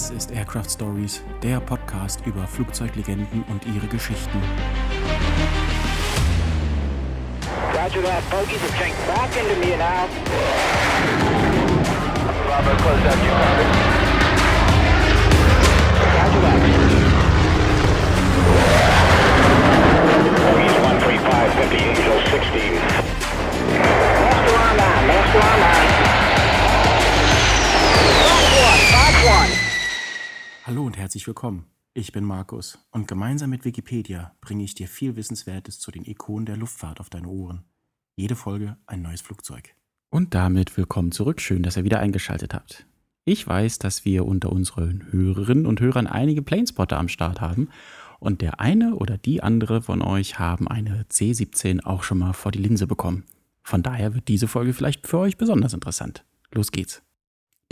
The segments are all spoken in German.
Das ist Aircraft Stories, der Podcast über Flugzeuglegenden und ihre Geschichten. Roger that, bogies are tank back into me now. Bravo, close out, you copy. Roger that. Bogies 135, 50, Angel 16. Master online, master online. Box Hallo und herzlich willkommen. Ich bin Markus und gemeinsam mit Wikipedia bringe ich dir viel Wissenswertes zu den Ikonen der Luftfahrt auf deine Ohren. Jede Folge ein neues Flugzeug. Und damit willkommen zurück. Schön, dass ihr wieder eingeschaltet habt. Ich weiß, dass wir unter unseren Hörerinnen und Hörern einige Planespotter am Start haben und der eine oder die andere von euch haben eine C17 auch schon mal vor die Linse bekommen. Von daher wird diese Folge vielleicht für euch besonders interessant. Los geht's.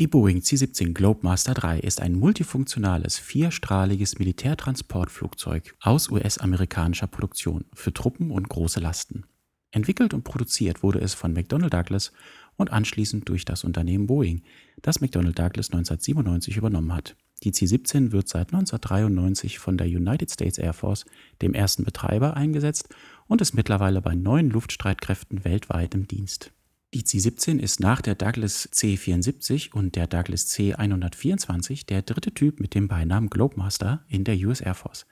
Die Boeing C-17 Globemaster III ist ein multifunktionales, vierstrahliges Militärtransportflugzeug aus US-amerikanischer Produktion für Truppen und große Lasten. Entwickelt und produziert wurde es von McDonnell Douglas und anschließend durch das Unternehmen Boeing, das McDonnell Douglas 1997 übernommen hat. Die C-17 wird seit 1993 von der United States Air Force, dem ersten Betreiber, eingesetzt und ist mittlerweile bei neun Luftstreitkräften weltweit im Dienst. Die C-17 ist nach der Douglas C-74 und der Douglas C-124 der dritte Typ mit dem Beinamen Globemaster in der US Air Force.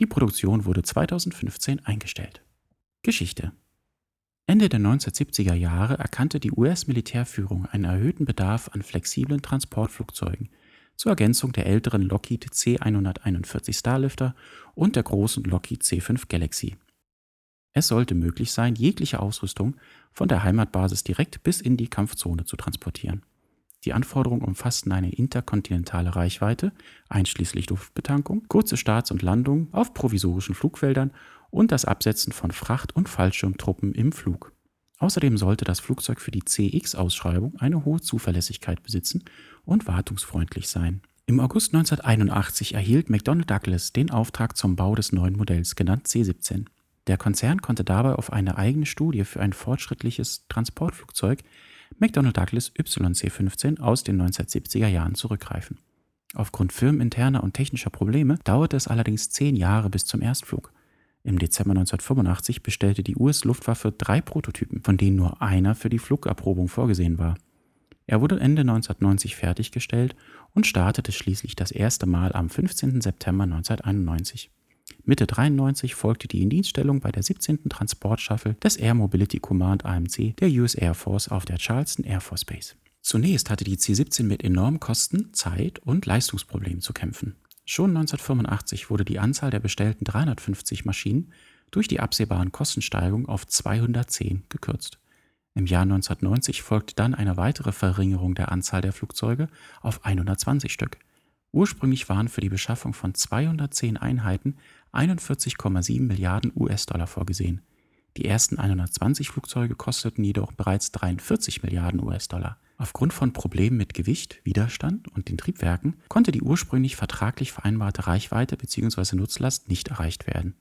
Die Produktion wurde 2015 eingestellt. Geschichte Ende der 1970er Jahre erkannte die US-Militärführung einen erhöhten Bedarf an flexiblen Transportflugzeugen zur Ergänzung der älteren Lockheed C-141 Starlifter und der großen Lockheed C-5 Galaxy. Es sollte möglich sein, jegliche Ausrüstung von der Heimatbasis direkt bis in die Kampfzone zu transportieren. Die Anforderungen umfassten eine interkontinentale Reichweite, einschließlich Luftbetankung, kurze Starts und Landungen auf provisorischen Flugfeldern und das Absetzen von Fracht- und Fallschirmtruppen im Flug. Außerdem sollte das Flugzeug für die CX-Ausschreibung eine hohe Zuverlässigkeit besitzen und wartungsfreundlich sein. Im August 1981 erhielt McDonnell Douglas den Auftrag zum Bau des neuen Modells, genannt C-17. Der Konzern konnte dabei auf eine eigene Studie für ein fortschrittliches Transportflugzeug McDonnell Douglas YC-15 aus den 1970er Jahren zurückgreifen. Aufgrund firmeninterner und technischer Probleme dauerte es allerdings zehn Jahre bis zum Erstflug. Im Dezember 1985 bestellte die US-Luftwaffe drei Prototypen, von denen nur einer für die Flugabprobung vorgesehen war. Er wurde Ende 1990 fertiggestellt und startete schließlich das erste Mal am 15. September 1991. Mitte 93 folgte die Indienststellung bei der 17. Transportstaffel des Air Mobility Command AMC der US Air Force auf der Charleston Air Force Base. Zunächst hatte die C-17 mit enormen Kosten, Zeit und Leistungsproblemen zu kämpfen. Schon 1985 wurde die Anzahl der bestellten 350 Maschinen durch die absehbaren Kostensteigerungen auf 210 gekürzt. Im Jahr 1990 folgte dann eine weitere Verringerung der Anzahl der Flugzeuge auf 120 Stück. Ursprünglich waren für die Beschaffung von 210 Einheiten 41,7 Milliarden US-Dollar vorgesehen. Die ersten 120 Flugzeuge kosteten jedoch bereits 43 Milliarden US-Dollar. Aufgrund von Problemen mit Gewicht, Widerstand und den Triebwerken konnte die ursprünglich vertraglich vereinbarte Reichweite bzw. Nutzlast nicht erreicht werden.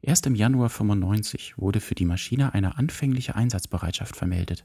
Erst im Januar 95 wurde für die Maschine eine anfängliche Einsatzbereitschaft vermeldet.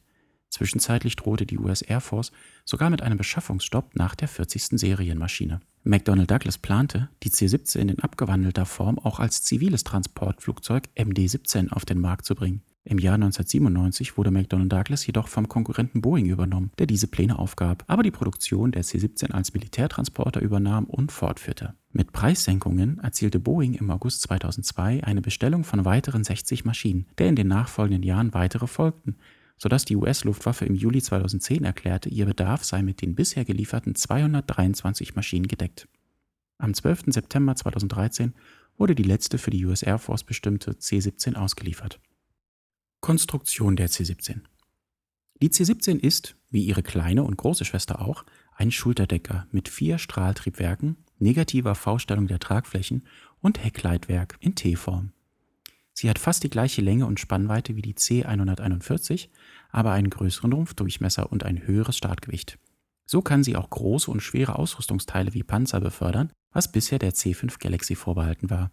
Zwischenzeitlich drohte die US Air Force sogar mit einem Beschaffungsstopp nach der 40. Serienmaschine. McDonnell Douglas plante, die C-17 in abgewandelter Form auch als ziviles Transportflugzeug MD-17 auf den Markt zu bringen. Im Jahr 1997 wurde McDonnell Douglas jedoch vom Konkurrenten Boeing übernommen, der diese Pläne aufgab, aber die Produktion der C-17 als Militärtransporter übernahm und fortführte. Mit Preissenkungen erzielte Boeing im August 2002 eine Bestellung von weiteren 60 Maschinen, der in den nachfolgenden Jahren weitere folgten, sodass die US-Luftwaffe im Juli 2010 erklärte, ihr Bedarf sei mit den bisher gelieferten 223 Maschinen gedeckt. Am 12. September 2013 wurde die letzte für die US Air Force bestimmte C-17 ausgeliefert. Konstruktion der C-17 Die C-17 ist, wie ihre kleine und große Schwester auch, ein Schulterdecker mit vier Strahltriebwerken, negativer V-Stellung der Tragflächen und Heckleitwerk in T-Form. Sie hat fast die gleiche Länge und Spannweite wie die C141, aber einen größeren Rumpfdurchmesser und ein höheres Startgewicht. So kann sie auch große und schwere Ausrüstungsteile wie Panzer befördern, was bisher der C5 Galaxy vorbehalten war.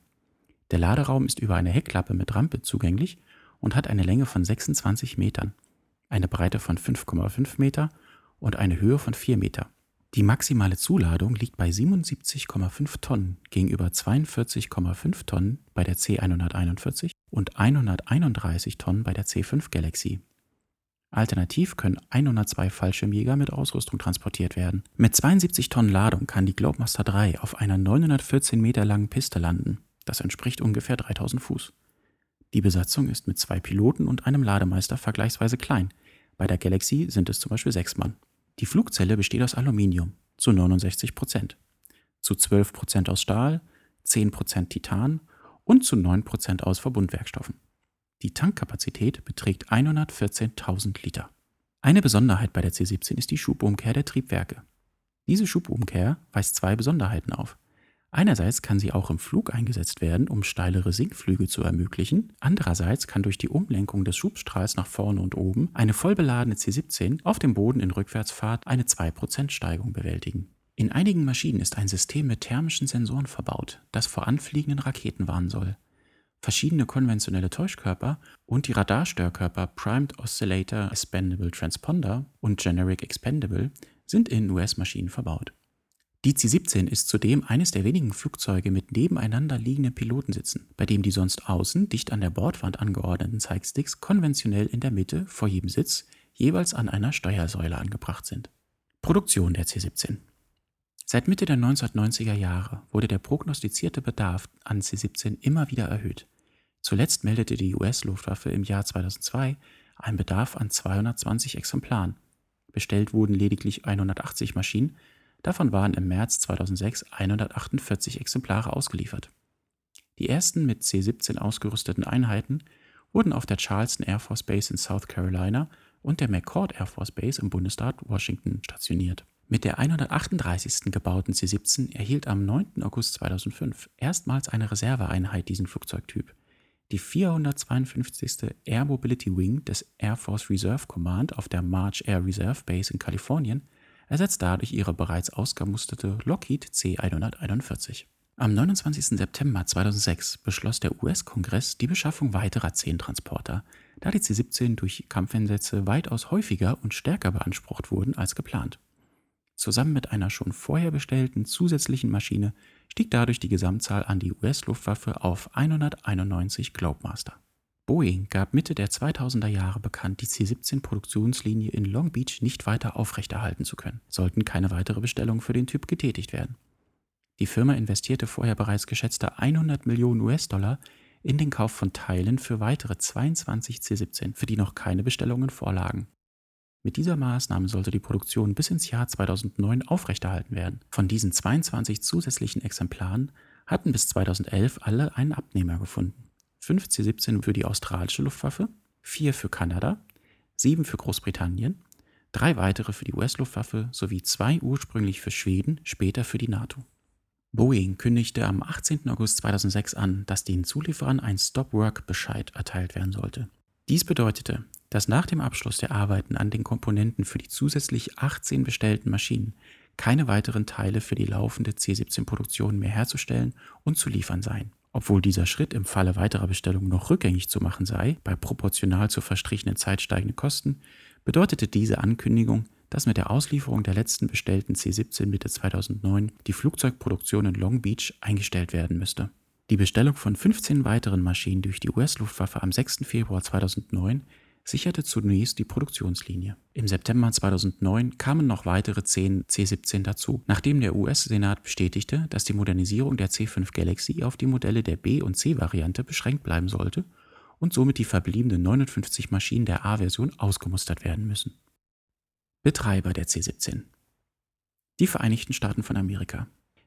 Der Laderaum ist über eine Heckklappe mit Rampe zugänglich und hat eine Länge von 26 Metern, eine Breite von 5,5 Meter und eine Höhe von 4 Meter. Die maximale Zuladung liegt bei 77,5 Tonnen gegenüber 42,5 Tonnen bei der C141 und 131 Tonnen bei der C5 Galaxy. Alternativ können 102 Fallschirmjäger mit Ausrüstung transportiert werden. Mit 72 Tonnen Ladung kann die Globemaster 3 auf einer 914 Meter langen Piste landen. Das entspricht ungefähr 3000 Fuß. Die Besatzung ist mit zwei Piloten und einem Lademeister vergleichsweise klein. Bei der Galaxy sind es zum Beispiel sechs Mann. Die Flugzelle besteht aus Aluminium zu 69 Prozent, zu 12 Prozent aus Stahl, 10 Prozent Titan und zu 9 Prozent aus Verbundwerkstoffen. Die Tankkapazität beträgt 114.000 Liter. Eine Besonderheit bei der C-17 ist die Schubumkehr der Triebwerke. Diese Schubumkehr weist zwei Besonderheiten auf. Einerseits kann sie auch im Flug eingesetzt werden, um steilere Sinkflüge zu ermöglichen. Andererseits kann durch die Umlenkung des Schubstrahls nach vorne und oben eine vollbeladene C-17 auf dem Boden in Rückwärtsfahrt eine 2% Steigung bewältigen. In einigen Maschinen ist ein System mit thermischen Sensoren verbaut, das vor anfliegenden Raketen warnen soll. Verschiedene konventionelle Täuschkörper und die Radarstörkörper Primed Oscillator Expendable Transponder und Generic Expendable sind in US-Maschinen verbaut. Die C-17 ist zudem eines der wenigen Flugzeuge mit nebeneinander liegenden Pilotensitzen, bei dem die sonst außen dicht an der Bordwand angeordneten Zeigsticks konventionell in der Mitte vor jedem Sitz jeweils an einer Steuersäule angebracht sind. Produktion der C-17 Seit Mitte der 1990er Jahre wurde der prognostizierte Bedarf an C-17 immer wieder erhöht. Zuletzt meldete die US-Luftwaffe im Jahr 2002 einen Bedarf an 220 Exemplaren. Bestellt wurden lediglich 180 Maschinen, davon waren im März 2006 148 Exemplare ausgeliefert. Die ersten mit C-17 ausgerüsteten Einheiten wurden auf der Charleston Air Force Base in South Carolina und der McCord Air Force Base im Bundesstaat Washington stationiert. Mit der 138. gebauten C-17 erhielt am 9. August 2005 erstmals eine Reserveeinheit diesen Flugzeugtyp. Die 452. Air Mobility Wing des Air Force Reserve Command auf der March Air Reserve Base in Kalifornien ersetzt dadurch ihre bereits ausgemusterte Lockheed C-141. Am 29. September 2006 beschloss der US-Kongress die Beschaffung weiterer 10 Transporter, da die C-17 durch Kampfeinsätze weitaus häufiger und stärker beansprucht wurden als geplant. Zusammen mit einer schon vorher bestellten zusätzlichen Maschine stieg dadurch die Gesamtzahl an die US-Luftwaffe auf 191 Globemaster. Boeing gab Mitte der 2000er Jahre bekannt, die C-17-Produktionslinie in Long Beach nicht weiter aufrechterhalten zu können, sollten keine weitere Bestellungen für den Typ getätigt werden. Die Firma investierte vorher bereits geschätzte 100 Millionen US-Dollar in den Kauf von Teilen für weitere 22 C-17, für die noch keine Bestellungen vorlagen. Mit dieser Maßnahme sollte die Produktion bis ins Jahr 2009 aufrechterhalten werden. Von diesen 22 zusätzlichen Exemplaren hatten bis 2011 alle einen Abnehmer gefunden. 5 C-17 für die australische Luftwaffe, 4 für Kanada, 7 für Großbritannien, drei weitere für die US-Luftwaffe sowie zwei ursprünglich für Schweden, später für die NATO. Boeing kündigte am 18. August 2006 an, dass den Zulieferern ein Stop-Work-Bescheid erteilt werden sollte. Dies bedeutete, dass nach dem Abschluss der Arbeiten an den Komponenten für die zusätzlich 18 bestellten Maschinen keine weiteren Teile für die laufende C-17-Produktion mehr herzustellen und zu liefern seien. Obwohl dieser Schritt im Falle weiterer Bestellungen noch rückgängig zu machen sei, bei proportional zur verstrichenen Zeit steigenden Kosten, bedeutete diese Ankündigung, dass mit der Auslieferung der letzten bestellten C-17 Mitte 2009 die Flugzeugproduktion in Long Beach eingestellt werden müsste. Die Bestellung von 15 weiteren Maschinen durch die US-Luftwaffe am 6. Februar 2009 sicherte zunächst die Produktionslinie. Im September 2009 kamen noch weitere 10 C-17 dazu, nachdem der US-Senat bestätigte, dass die Modernisierung der C-5 Galaxy auf die Modelle der B- und C-Variante beschränkt bleiben sollte und somit die verbliebenen 59 Maschinen der A-Version ausgemustert werden müssen. Betreiber der C-17 Die Vereinigten Staaten von Amerika.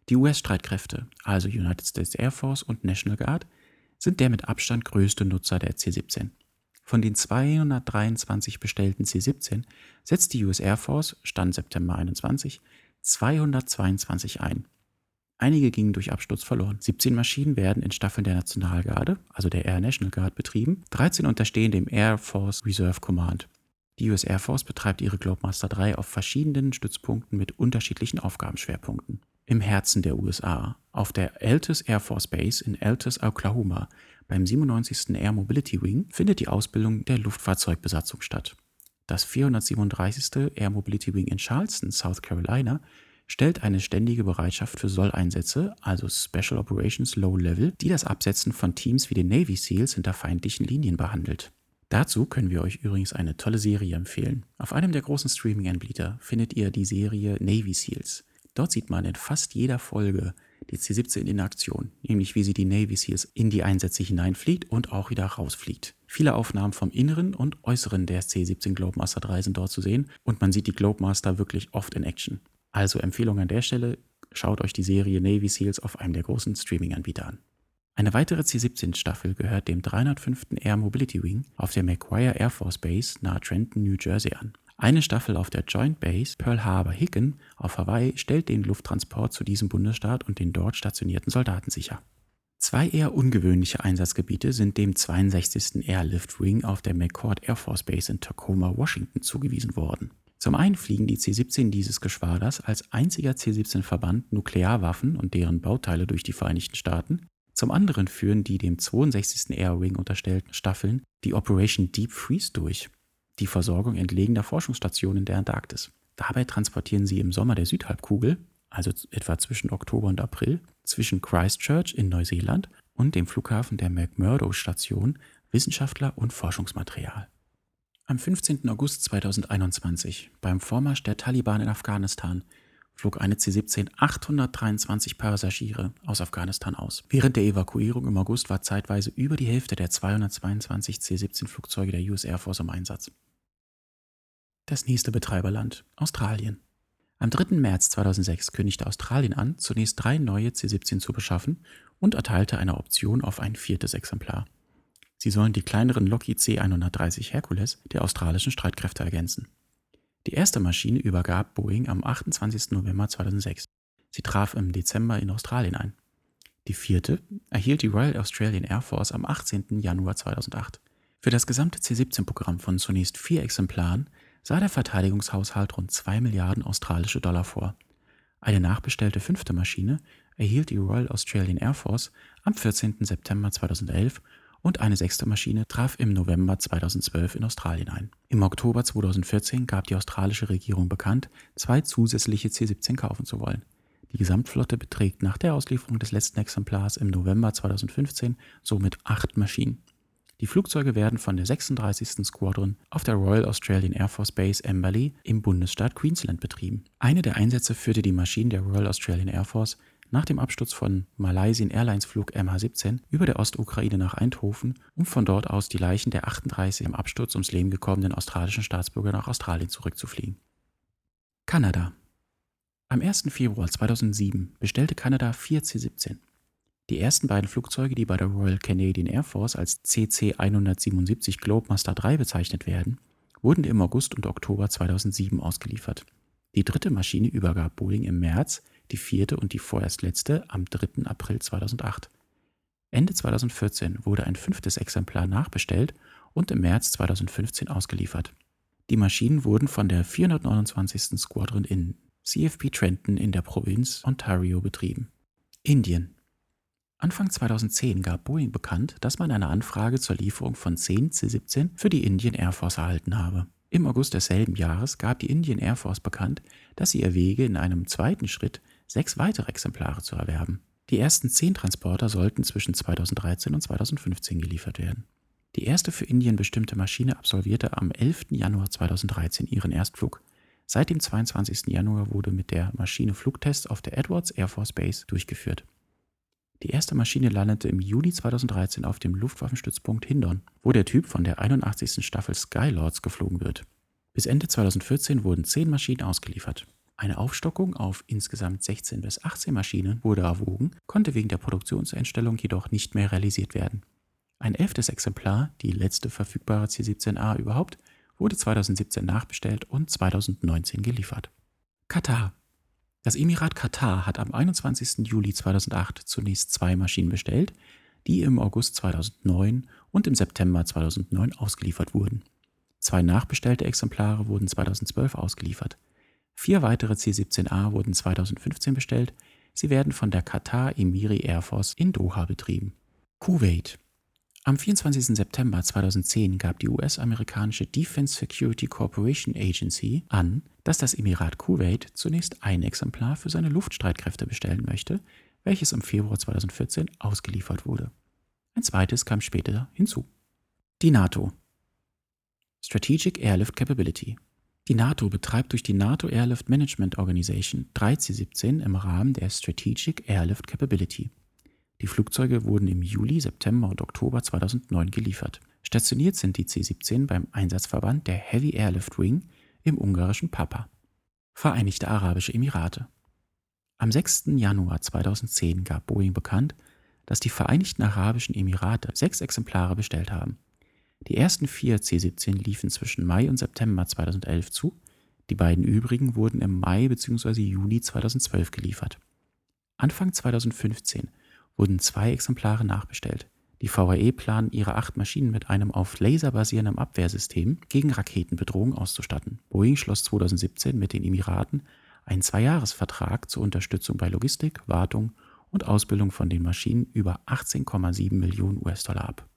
Die US-Streitkräfte, also United States Air Force und National Guard, sind der mit Abstand größte Nutzer der C-17. Von den 223 bestellten C-17 setzt die US Air Force, Stand September 21, 222 ein. Einige gingen durch Absturz verloren. 17 Maschinen werden in Staffeln der Nationalgarde, also der Air National Guard, betrieben. 13 unterstehen dem Air Force Reserve Command. Die US Air Force betreibt ihre Globemaster 3 auf verschiedenen Stützpunkten mit unterschiedlichen Aufgabenschwerpunkten. Im Herzen der USA, auf der Altus Air Force Base in Altus, Oklahoma, beim 97. Air Mobility Wing findet die Ausbildung der Luftfahrzeugbesatzung statt. Das 437. Air Mobility Wing in Charleston, South Carolina, stellt eine ständige Bereitschaft für Solleinsätze, also Special Operations Low Level, die das Absetzen von Teams wie den Navy SEALs hinter feindlichen Linien behandelt. Dazu können wir euch übrigens eine tolle Serie empfehlen. Auf einem der großen Streaming-Anbieter findet ihr die Serie Navy SEALs. Dort sieht man in fast jeder Folge die C-17 in Aktion, nämlich wie sie die Navy SEALs in die Einsätze hineinfliegt und auch wieder rausfliegt. Viele Aufnahmen vom Inneren und Äußeren der C-17 Globemaster 3 sind dort zu sehen und man sieht die Globemaster wirklich oft in Action. Also Empfehlung an der Stelle, schaut euch die Serie Navy SEALs auf einem der großen Streaming-Anbieter an. Eine weitere C-17-Staffel gehört dem 305. Air Mobility Wing auf der McGuire Air Force Base nahe Trenton, New Jersey an. Eine Staffel auf der Joint Base Pearl Harbor Hicken auf Hawaii stellt den Lufttransport zu diesem Bundesstaat und den dort stationierten Soldaten sicher. Zwei eher ungewöhnliche Einsatzgebiete sind dem 62. Airlift Wing auf der McCord Air Force Base in Tacoma, Washington zugewiesen worden. Zum einen fliegen die C-17 dieses Geschwaders als einziger C-17-Verband Nuklearwaffen und deren Bauteile durch die Vereinigten Staaten. Zum anderen führen die dem 62. Air Wing unterstellten Staffeln die Operation Deep Freeze durch, die Versorgung entlegener Forschungsstationen der Antarktis. Dabei transportieren sie im Sommer der Südhalbkugel, also etwa zwischen Oktober und April, zwischen Christchurch in Neuseeland und dem Flughafen der McMurdo-Station Wissenschaftler und Forschungsmaterial. Am 15. August 2021, beim Vormarsch der Taliban in Afghanistan, flog eine C-17 823 Passagiere aus Afghanistan aus. Während der Evakuierung im August war zeitweise über die Hälfte der 222 C-17 Flugzeuge der US Air Force im Einsatz. Das nächste Betreiberland, Australien. Am 3. März 2006 kündigte Australien an, zunächst drei neue C-17 zu beschaffen und erteilte eine Option auf ein viertes Exemplar. Sie sollen die kleineren Lockheed C-130 Hercules der australischen Streitkräfte ergänzen. Die erste Maschine übergab Boeing am 28. November 2006. Sie traf im Dezember in Australien ein. Die vierte erhielt die Royal Australian Air Force am 18. Januar 2008. Für das gesamte C-17-Programm von zunächst vier Exemplaren sah der Verteidigungshaushalt rund 2 Milliarden australische Dollar vor. Eine nachbestellte fünfte Maschine erhielt die Royal Australian Air Force am 14. September 2011 und eine sechste Maschine traf im November 2012 in Australien ein. Im Oktober 2014 gab die australische Regierung bekannt, zwei zusätzliche C-17 kaufen zu wollen. Die Gesamtflotte beträgt nach der Auslieferung des letzten Exemplars im November 2015 somit acht Maschinen. Die Flugzeuge werden von der 36. Squadron auf der Royal Australian Air Force Base Amberley im Bundesstaat Queensland betrieben. Eine der Einsätze führte die Maschinen der Royal Australian Air Force nach dem Absturz von Malaysian Airlines Flug MH17 über der Ostukraine nach Eindhoven, um von dort aus die Leichen der 38 im Absturz ums Leben gekommenen australischen Staatsbürger nach Australien zurückzufliegen. Kanada. Am 1. Februar 2007 bestellte Kanada vier C-17. Die ersten beiden Flugzeuge, die bei der Royal Canadian Air Force als CC-177 Globemaster 3 bezeichnet werden, wurden im August und Oktober 2007 ausgeliefert. Die dritte Maschine übergab Boeing im März die vierte und die vorerst letzte am 3. April 2008. Ende 2014 wurde ein fünftes Exemplar nachbestellt und im März 2015 ausgeliefert. Die Maschinen wurden von der 429. Squadron in CFP Trenton in der Provinz Ontario betrieben. Indien. Anfang 2010 gab Boeing bekannt, dass man eine Anfrage zur Lieferung von 10 C-17 für die Indian Air Force erhalten habe. Im August desselben Jahres gab die Indian Air Force bekannt, dass sie erwäge, in einem zweiten Schritt sechs weitere Exemplare zu erwerben. Die ersten zehn Transporter sollten zwischen 2013 und 2015 geliefert werden. Die erste für Indien bestimmte Maschine absolvierte am 11. Januar 2013 ihren Erstflug. Seit dem 22. Januar wurde mit der Maschine Flugtests auf der Edwards Air Force Base durchgeführt. Die erste Maschine landete im Juni 2013 auf dem Luftwaffenstützpunkt Hindon, wo der Typ von der 81. Staffel Skylords geflogen wird. Bis Ende 2014 wurden zehn Maschinen ausgeliefert. Eine Aufstockung auf insgesamt 16 bis 18 Maschinen wurde erwogen, konnte wegen der Produktionseinstellung jedoch nicht mehr realisiert werden. Ein elftes Exemplar, die letzte verfügbare C-17A überhaupt, wurde 2017 nachbestellt und 2019 geliefert. Katar. Das Emirat Katar hat am 21. Juli 2008 zunächst zwei Maschinen bestellt, die im August 2009 und im September 2009 ausgeliefert wurden. Zwei nachbestellte Exemplare wurden 2012 ausgeliefert. Vier weitere C-17A wurden 2015 bestellt. Sie werden von der Qatar Emiri Air Force in Doha betrieben. Kuwait. Am 24. September 2010 gab die US-amerikanische Defense Security Corporation Agency an, dass das Emirat Kuwait zunächst ein Exemplar für seine Luftstreitkräfte bestellen möchte, welches im Februar 2014 ausgeliefert wurde. Ein zweites kam später hinzu. Die NATO. Strategic Airlift Capability. Die NATO betreibt durch die NATO Airlift Management Organization 3C-17 im Rahmen der Strategic Airlift Capability. Die Flugzeuge wurden im Juli, September und Oktober 2009 geliefert. Stationiert sind die C-17 beim Einsatzverband der Heavy Airlift Wing im ungarischen Papa. Vereinigte Arabische Emirate. Am 6. Januar 2010 gab Boeing bekannt, dass die Vereinigten Arabischen Emirate sechs Exemplare bestellt haben. Die ersten vier C-17 liefen zwischen Mai und September 2011 zu, die beiden übrigen wurden im Mai bzw. Juni 2012 geliefert. Anfang 2015 wurden zwei Exemplare nachbestellt. Die VAE planen, ihre acht Maschinen mit einem auf Laser basierenden Abwehrsystem gegen Raketenbedrohung auszustatten. Boeing schloss 2017 mit den Emiraten einen Zweijahresvertrag zur Unterstützung bei Logistik, Wartung und Ausbildung von den Maschinen über 18,7 Millionen US-Dollar ab.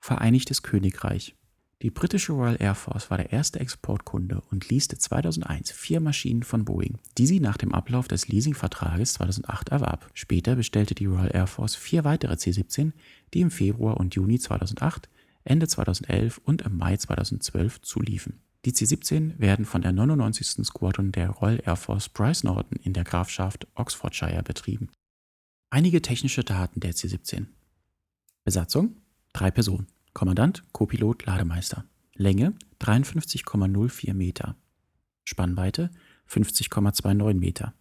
Vereinigtes Königreich die britische Royal Air Force war der erste Exportkunde und leaste 2001 vier Maschinen von Boeing, die sie nach dem Ablauf des Leasingvertrages 2008 erwarb. Später bestellte die Royal Air Force vier weitere C-17, die im Februar und Juni 2008, Ende 2011 und im Mai 2012 zuliefen. Die C-17 werden von der 99. Squadron der Royal Air Force Bryce Norton in der Grafschaft Oxfordshire betrieben. Einige technische Daten der C-17. Besatzung: drei Personen. Kommandant, Copilot, Lademeister. Länge 53,04 Meter. Spannweite 50,29 Meter.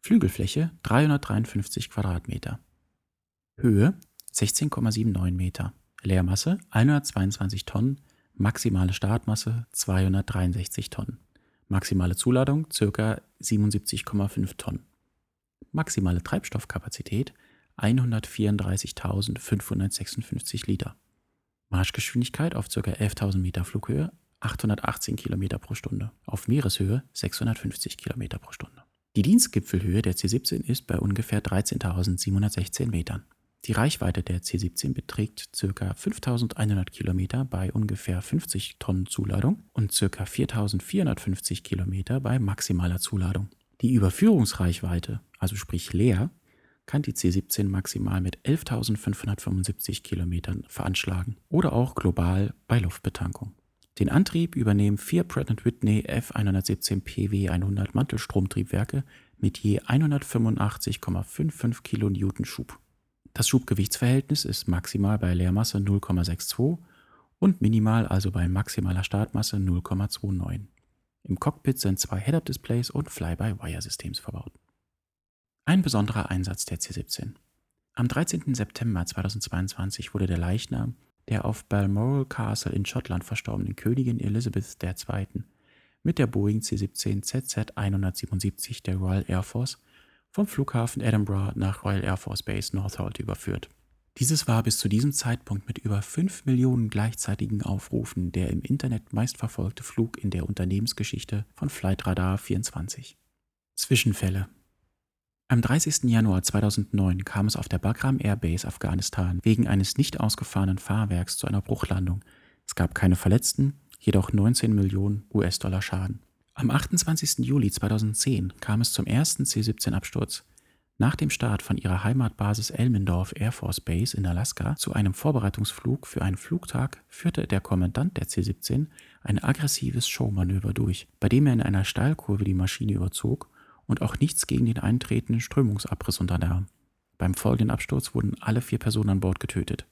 Flügelfläche 353 Quadratmeter. Höhe 16,79 Meter. Leermasse 122 Tonnen. Maximale Startmasse 263 Tonnen. Maximale Zuladung ca. 77,5 Tonnen. Maximale Treibstoffkapazität 134.556 Liter. Marschgeschwindigkeit auf ca. 11.000 Meter Flughöhe 818 km pro Stunde, auf Meereshöhe 650 km pro Stunde. Die Dienstgipfelhöhe der C-17 ist bei ungefähr 13.716 Metern. Die Reichweite der C-17 beträgt ca. 5.100 km bei ungefähr 50 Tonnen Zuladung und ca. 4.450 km bei maximaler Zuladung. Die Überführungsreichweite, also sprich leer, kann die C-17 maximal mit 11.575 Kilometern veranschlagen oder auch global bei Luftbetankung. Den Antrieb übernehmen vier Pratt Whitney F117 PW100 Mantelstromtriebwerke mit je 185,55 kN Schub. Das Schubgewichtsverhältnis ist maximal bei Leermasse 0,62 und minimal also bei maximaler Startmasse 0,29. Im Cockpit sind zwei Head-Up-Displays und Fly-by-Wire-Systems verbaut. Ein besonderer Einsatz der C-17. Am 13. September 2022 wurde der Leichnam der auf Balmoral Castle in Schottland verstorbenen Königin Elizabeth II. mit der Boeing C-17 ZZ-177 der Royal Air Force vom Flughafen Edinburgh nach Royal Air Force Base Northolt überführt. Dieses war bis zu diesem Zeitpunkt mit über 5 Millionen gleichzeitigen Aufrufen der im Internet meistverfolgte Flug in der Unternehmensgeschichte von Flightradar 24. Zwischenfälle am 30. Januar 2009 kam es auf der Bagram Air Base Afghanistan wegen eines nicht ausgefahrenen Fahrwerks zu einer Bruchlandung. Es gab keine Verletzten, jedoch 19 Millionen US-Dollar Schaden. Am 28. Juli 2010 kam es zum ersten C-17-Absturz. Nach dem Start von ihrer Heimatbasis Elmendorf Air Force Base in Alaska zu einem Vorbereitungsflug für einen Flugtag führte der Kommandant der C-17 ein aggressives Showmanöver durch, bei dem er in einer Steilkurve die Maschine überzog und auch nichts gegen den eintretenden Strömungsabriss unternahm. Beim folgenden Absturz wurden alle vier Personen an Bord getötet.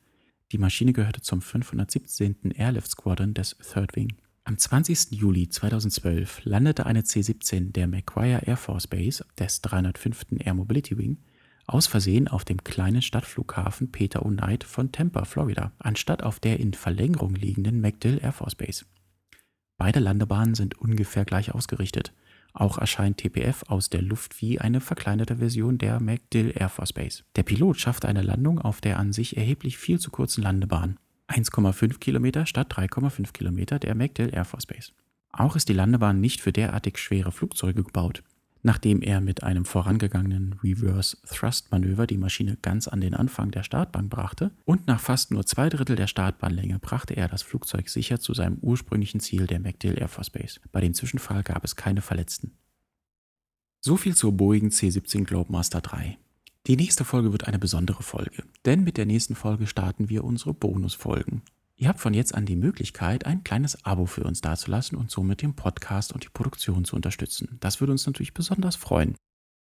Die Maschine gehörte zum 517. Airlift Squadron des Third Wing. Am 20. Juli 2012 landete eine C-17 der McGuire Air Force Base des 305. Air Mobility Wing aus Versehen auf dem kleinen Stadtflughafen Peter O. Knight von Tampa, Florida, anstatt auf der in Verlängerung liegenden MacDill Air Force Base. Beide Landebahnen sind ungefähr gleich ausgerichtet – auch erscheint TPF aus der Luft wie eine verkleinerte Version der MacDill Air Force Base. Der Pilot schaffte eine Landung auf der an sich erheblich viel zu kurzen Landebahn. 1,5 Kilometer statt 3,5 Kilometer der MacDill Air Force Base. Auch ist die Landebahn nicht für derartig schwere Flugzeuge gebaut. Nachdem er mit einem vorangegangenen Reverse Thrust Manöver die Maschine ganz an den Anfang der Startbahn brachte und nach fast nur zwei Drittel der Startbahnlänge brachte er das Flugzeug sicher zu seinem ursprünglichen Ziel der MacDill Air Force Base. Bei dem Zwischenfall gab es keine Verletzten. So viel zur Boeing C-17 Globemaster 3. Die nächste Folge wird eine besondere Folge, denn mit der nächsten Folge starten wir unsere Bonusfolgen. Ihr habt von jetzt an die Möglichkeit, ein kleines Abo für uns dazulassen und somit den Podcast und die Produktion zu unterstützen. Das würde uns natürlich besonders freuen.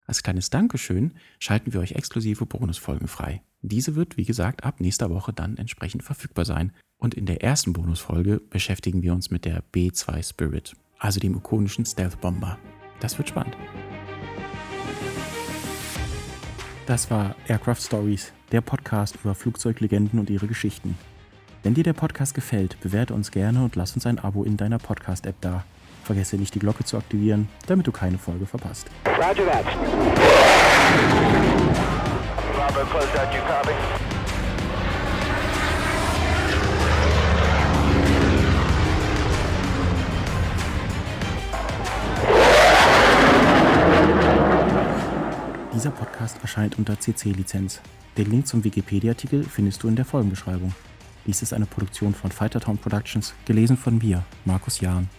Als kleines Dankeschön schalten wir euch exklusive Bonusfolgen frei. Diese wird, wie gesagt, ab nächster Woche dann entsprechend verfügbar sein. Und in der ersten Bonusfolge beschäftigen wir uns mit der B2 Spirit, also dem ikonischen Stealth Bomber. Das wird spannend. Das war Aircraft Stories, der Podcast über Flugzeuglegenden und ihre Geschichten. Wenn dir der Podcast gefällt, bewerte uns gerne und lass uns ein Abo in deiner Podcast-App da. Vergesse nicht die Glocke zu aktivieren, damit du keine Folge verpasst. Roger that. Bravo, close out, you copy? Dieser Podcast erscheint unter CC-Lizenz. Den Link zum Wikipedia-Artikel findest du in der Folgenbeschreibung. Dies ist eine Produktion von Fightertown Productions, gelesen von mir, Markus Jahn.